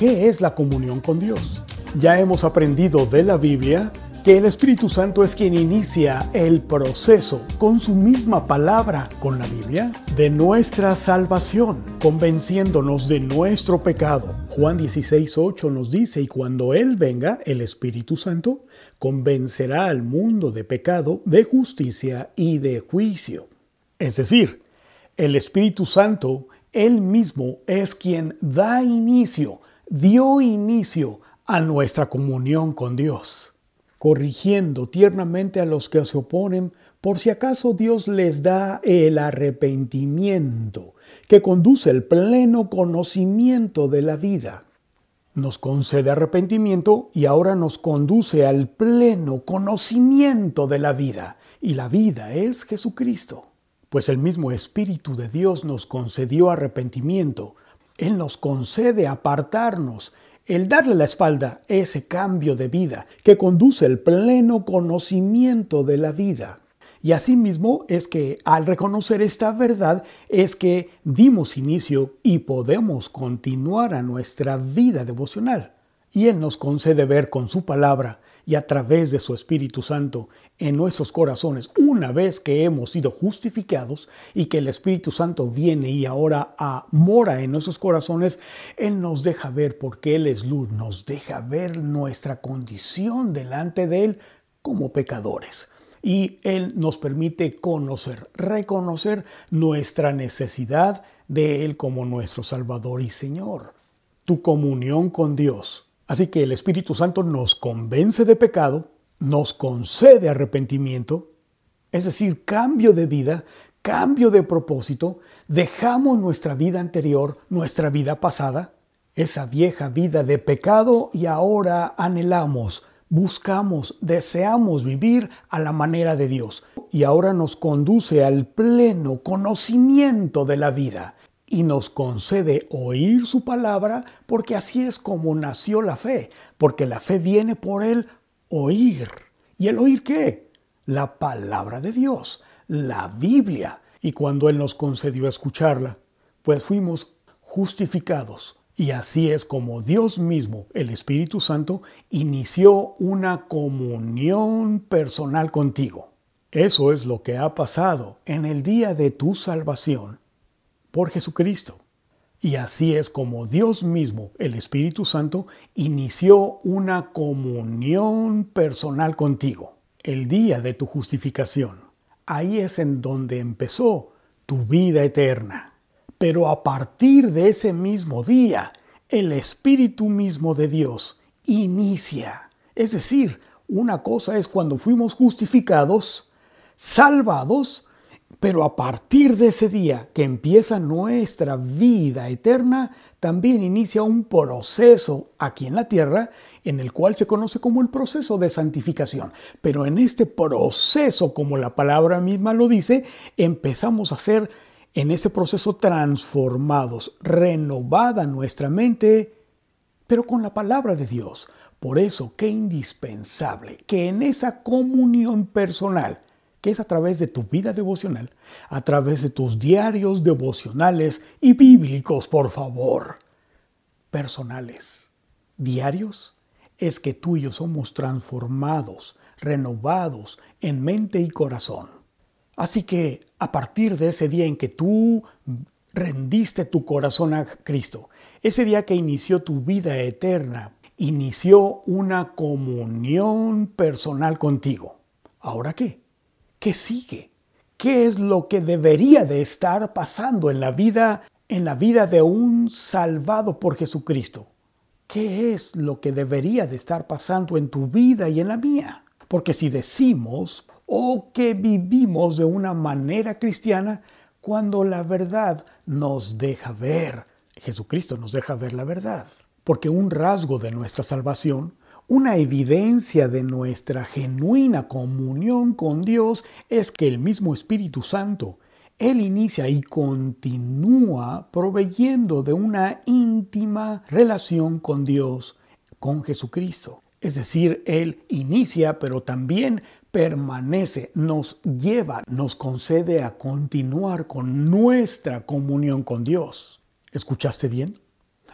¿Qué es la comunión con Dios? Ya hemos aprendido de la Biblia que el Espíritu Santo es quien inicia el proceso con su misma palabra, con la Biblia, de nuestra salvación, convenciéndonos de nuestro pecado. Juan 16, 8 nos dice, y cuando Él venga, el Espíritu Santo, convencerá al mundo de pecado, de justicia y de juicio. Es decir, el Espíritu Santo, Él mismo es quien da inicio, dio inicio a nuestra comunión con Dios corrigiendo tiernamente a los que se oponen, por si acaso Dios les da el arrepentimiento, que conduce el pleno conocimiento de la vida. Nos concede arrepentimiento y ahora nos conduce al pleno conocimiento de la vida, y la vida es Jesucristo. Pues el mismo Espíritu de Dios nos concedió arrepentimiento, Él nos concede apartarnos el darle la espalda, ese cambio de vida que conduce al pleno conocimiento de la vida. Y asimismo es que al reconocer esta verdad es que dimos inicio y podemos continuar a nuestra vida devocional. Y Él nos concede ver con su palabra y a través de su Espíritu Santo en nuestros corazones, una vez que hemos sido justificados y que el Espíritu Santo viene y ahora mora en nuestros corazones, Él nos deja ver, porque Él es luz, nos deja ver nuestra condición delante de Él como pecadores. Y Él nos permite conocer, reconocer nuestra necesidad de Él como nuestro Salvador y Señor. Tu comunión con Dios Así que el Espíritu Santo nos convence de pecado, nos concede arrepentimiento, es decir, cambio de vida, cambio de propósito, dejamos nuestra vida anterior, nuestra vida pasada, esa vieja vida de pecado y ahora anhelamos, buscamos, deseamos vivir a la manera de Dios. Y ahora nos conduce al pleno conocimiento de la vida y nos concede oír su palabra porque así es como nació la fe, porque la fe viene por el oír. ¿Y el oír qué? La palabra de Dios, la Biblia. Y cuando Él nos concedió escucharla, pues fuimos justificados. Y así es como Dios mismo, el Espíritu Santo, inició una comunión personal contigo. Eso es lo que ha pasado en el día de tu salvación por Jesucristo. Y así es como Dios mismo, el Espíritu Santo, inició una comunión personal contigo, el día de tu justificación. Ahí es en donde empezó tu vida eterna. Pero a partir de ese mismo día, el Espíritu mismo de Dios inicia. Es decir, una cosa es cuando fuimos justificados, salvados, pero a partir de ese día que empieza nuestra vida eterna, también inicia un proceso aquí en la tierra en el cual se conoce como el proceso de santificación. Pero en este proceso, como la palabra misma lo dice, empezamos a ser en ese proceso transformados, renovada nuestra mente, pero con la palabra de Dios. Por eso, qué indispensable que en esa comunión personal, que es a través de tu vida devocional, a través de tus diarios devocionales y bíblicos, por favor, personales. Diarios es que tú y yo somos transformados, renovados en mente y corazón. Así que a partir de ese día en que tú rendiste tu corazón a Cristo, ese día que inició tu vida eterna, inició una comunión personal contigo. ¿Ahora qué? ¿Qué sigue? ¿Qué es lo que debería de estar pasando en la vida en la vida de un salvado por Jesucristo? ¿Qué es lo que debería de estar pasando en tu vida y en la mía? Porque si decimos o que vivimos de una manera cristiana, cuando la verdad nos deja ver, Jesucristo nos deja ver la verdad. Porque un rasgo de nuestra salvación una evidencia de nuestra genuina comunión con Dios es que el mismo Espíritu Santo, Él inicia y continúa proveyendo de una íntima relación con Dios, con Jesucristo. Es decir, Él inicia, pero también permanece, nos lleva, nos concede a continuar con nuestra comunión con Dios. ¿Escuchaste bien?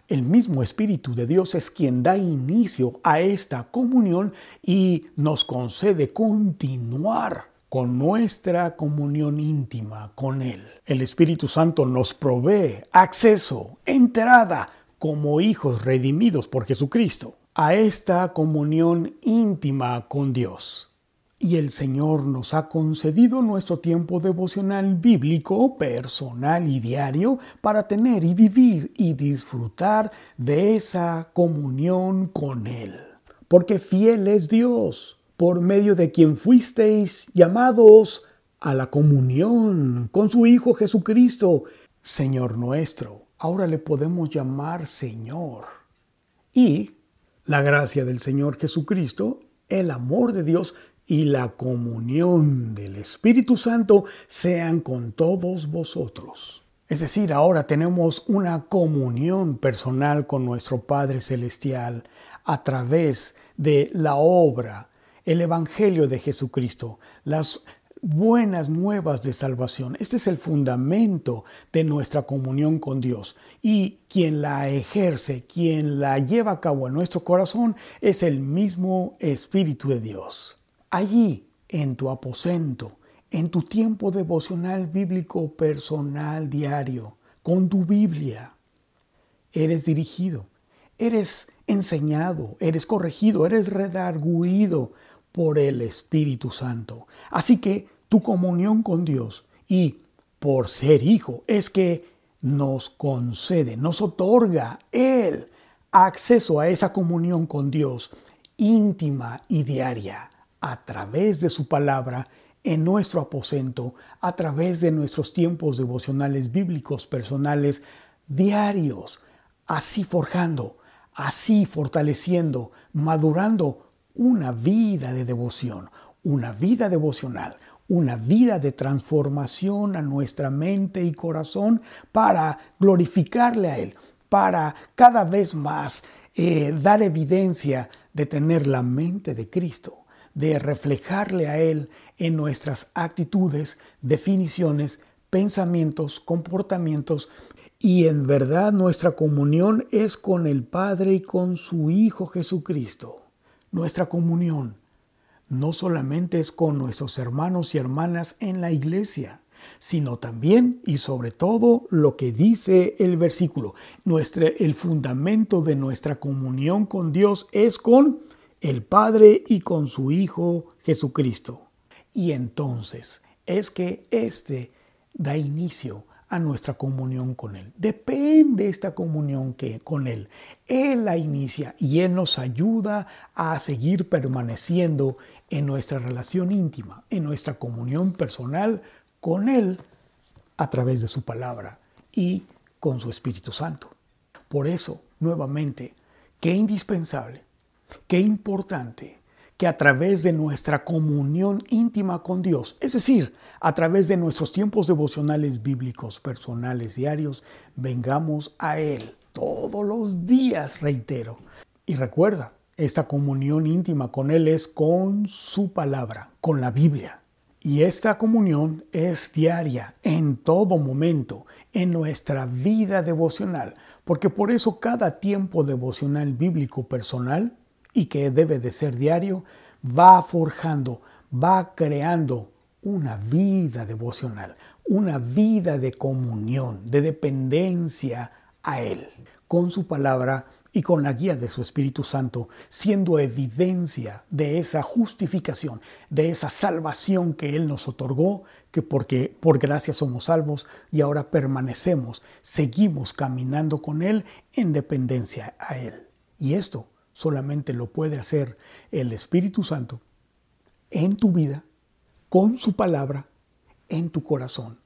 El mismo Espíritu de Dios es quien da inicio a esta comunión y nos concede continuar con nuestra comunión íntima con Él. El Espíritu Santo nos provee acceso, entrada, como hijos redimidos por Jesucristo, a esta comunión íntima con Dios. Y el Señor nos ha concedido nuestro tiempo devocional bíblico, personal y diario para tener y vivir y disfrutar de esa comunión con Él. Porque fiel es Dios, por medio de quien fuisteis llamados a la comunión con su Hijo Jesucristo, Señor nuestro. Ahora le podemos llamar Señor. Y la gracia del Señor Jesucristo, el amor de Dios y la comunión del Espíritu Santo sean con todos vosotros. Es decir, ahora tenemos una comunión personal con nuestro Padre Celestial a través de la obra, el Evangelio de Jesucristo, las buenas nuevas de salvación. Este es el fundamento de nuestra comunión con Dios. Y quien la ejerce, quien la lleva a cabo en nuestro corazón, es el mismo Espíritu de Dios. Allí, en tu aposento, en tu tiempo devocional bíblico personal diario, con tu Biblia, eres dirigido, eres enseñado, eres corregido, eres redarguido por el Espíritu Santo. Así que tu comunión con Dios y por ser hijo es que nos concede, nos otorga Él acceso a esa comunión con Dios íntima y diaria a través de su palabra en nuestro aposento, a través de nuestros tiempos devocionales bíblicos personales diarios, así forjando, así fortaleciendo, madurando una vida de devoción, una vida devocional, una vida de transformación a nuestra mente y corazón para glorificarle a Él, para cada vez más eh, dar evidencia de tener la mente de Cristo de reflejarle a Él en nuestras actitudes, definiciones, pensamientos, comportamientos y en verdad nuestra comunión es con el Padre y con su Hijo Jesucristo. Nuestra comunión no solamente es con nuestros hermanos y hermanas en la iglesia, sino también y sobre todo lo que dice el versículo. Nuestra, el fundamento de nuestra comunión con Dios es con el Padre y con su Hijo Jesucristo. Y entonces es que éste da inicio a nuestra comunión con Él. Depende esta comunión que con Él. Él la inicia y Él nos ayuda a seguir permaneciendo en nuestra relación íntima, en nuestra comunión personal con Él a través de su palabra y con su Espíritu Santo. Por eso, nuevamente, qué indispensable Qué importante que a través de nuestra comunión íntima con Dios, es decir, a través de nuestros tiempos devocionales bíblicos personales diarios, vengamos a Él todos los días, reitero. Y recuerda, esta comunión íntima con Él es con su palabra, con la Biblia. Y esta comunión es diaria, en todo momento, en nuestra vida devocional, porque por eso cada tiempo devocional bíblico personal y que debe de ser diario, va forjando, va creando una vida devocional, una vida de comunión, de dependencia a Él, con su palabra y con la guía de su Espíritu Santo, siendo evidencia de esa justificación, de esa salvación que Él nos otorgó, que porque por gracia somos salvos y ahora permanecemos, seguimos caminando con Él en dependencia a Él. Y esto solamente lo puede hacer el Espíritu Santo en tu vida, con su palabra, en tu corazón,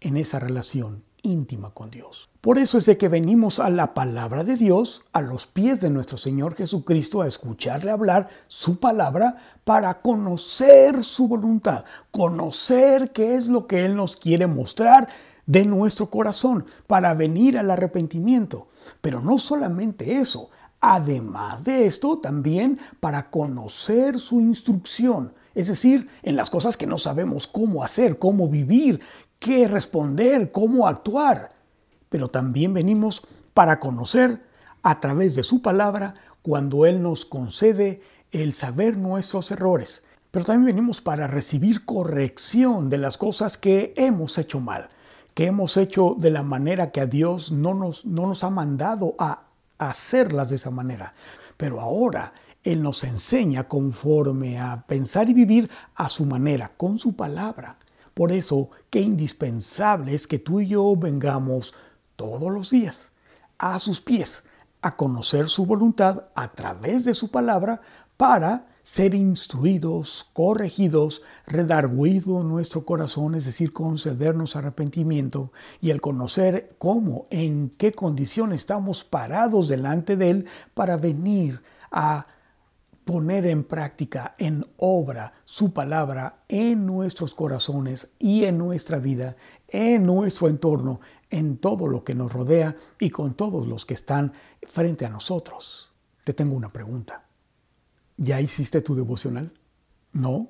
en esa relación íntima con Dios. Por eso es de que venimos a la palabra de Dios, a los pies de nuestro Señor Jesucristo, a escucharle hablar su palabra para conocer su voluntad, conocer qué es lo que Él nos quiere mostrar de nuestro corazón, para venir al arrepentimiento. Pero no solamente eso, Además de esto, también para conocer su instrucción, es decir, en las cosas que no sabemos cómo hacer, cómo vivir, qué responder, cómo actuar. Pero también venimos para conocer a través de su palabra cuando Él nos concede el saber nuestros errores. Pero también venimos para recibir corrección de las cosas que hemos hecho mal, que hemos hecho de la manera que a Dios no nos, no nos ha mandado a hacerlas de esa manera. Pero ahora Él nos enseña conforme a pensar y vivir a su manera, con su palabra. Por eso, qué indispensable es que tú y yo vengamos todos los días a sus pies a conocer su voluntad a través de su palabra para ser instruidos, corregidos, redarguido nuestro corazón, es decir, concedernos arrepentimiento y el conocer cómo, en qué condición estamos parados delante de Él para venir a poner en práctica, en obra, su palabra en nuestros corazones y en nuestra vida, en nuestro entorno, en todo lo que nos rodea y con todos los que están frente a nosotros. Te tengo una pregunta. ¿Ya hiciste tu devocional? No,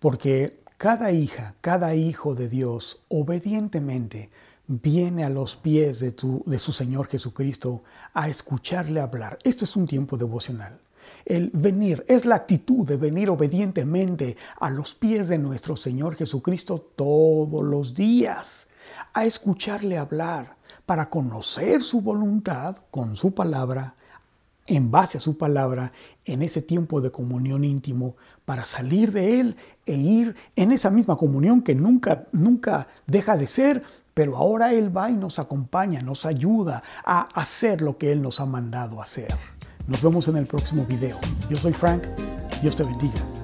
porque cada hija, cada hijo de Dios obedientemente viene a los pies de, de su Señor Jesucristo a escucharle hablar. Esto es un tiempo devocional. El venir es la actitud de venir obedientemente a los pies de nuestro Señor Jesucristo todos los días a escucharle hablar, para conocer su voluntad con su palabra, en base a su palabra, en ese tiempo de comunión íntimo, para salir de él e ir en esa misma comunión que nunca, nunca deja de ser, pero ahora Él va y nos acompaña, nos ayuda a hacer lo que Él nos ha mandado hacer. Nos vemos en el próximo video. Yo soy Frank. Dios te bendiga.